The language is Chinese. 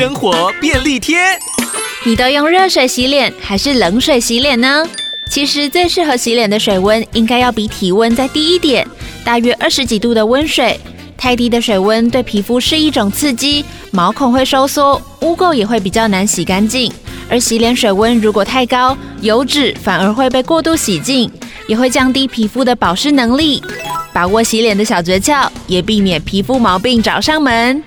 生活便利贴。你都用热水洗脸还是冷水洗脸呢？其实最适合洗脸的水温应该要比体温再低一点大约二十几度的温水。太低的水温对皮肤是一种刺激毛孔会收缩污垢也会比较难洗干净。而洗脸水温如果太高油脂反而会被过度洗净也会降低皮肤的保湿能力。把握洗脸的小诀窍也避免皮肤毛病找上门。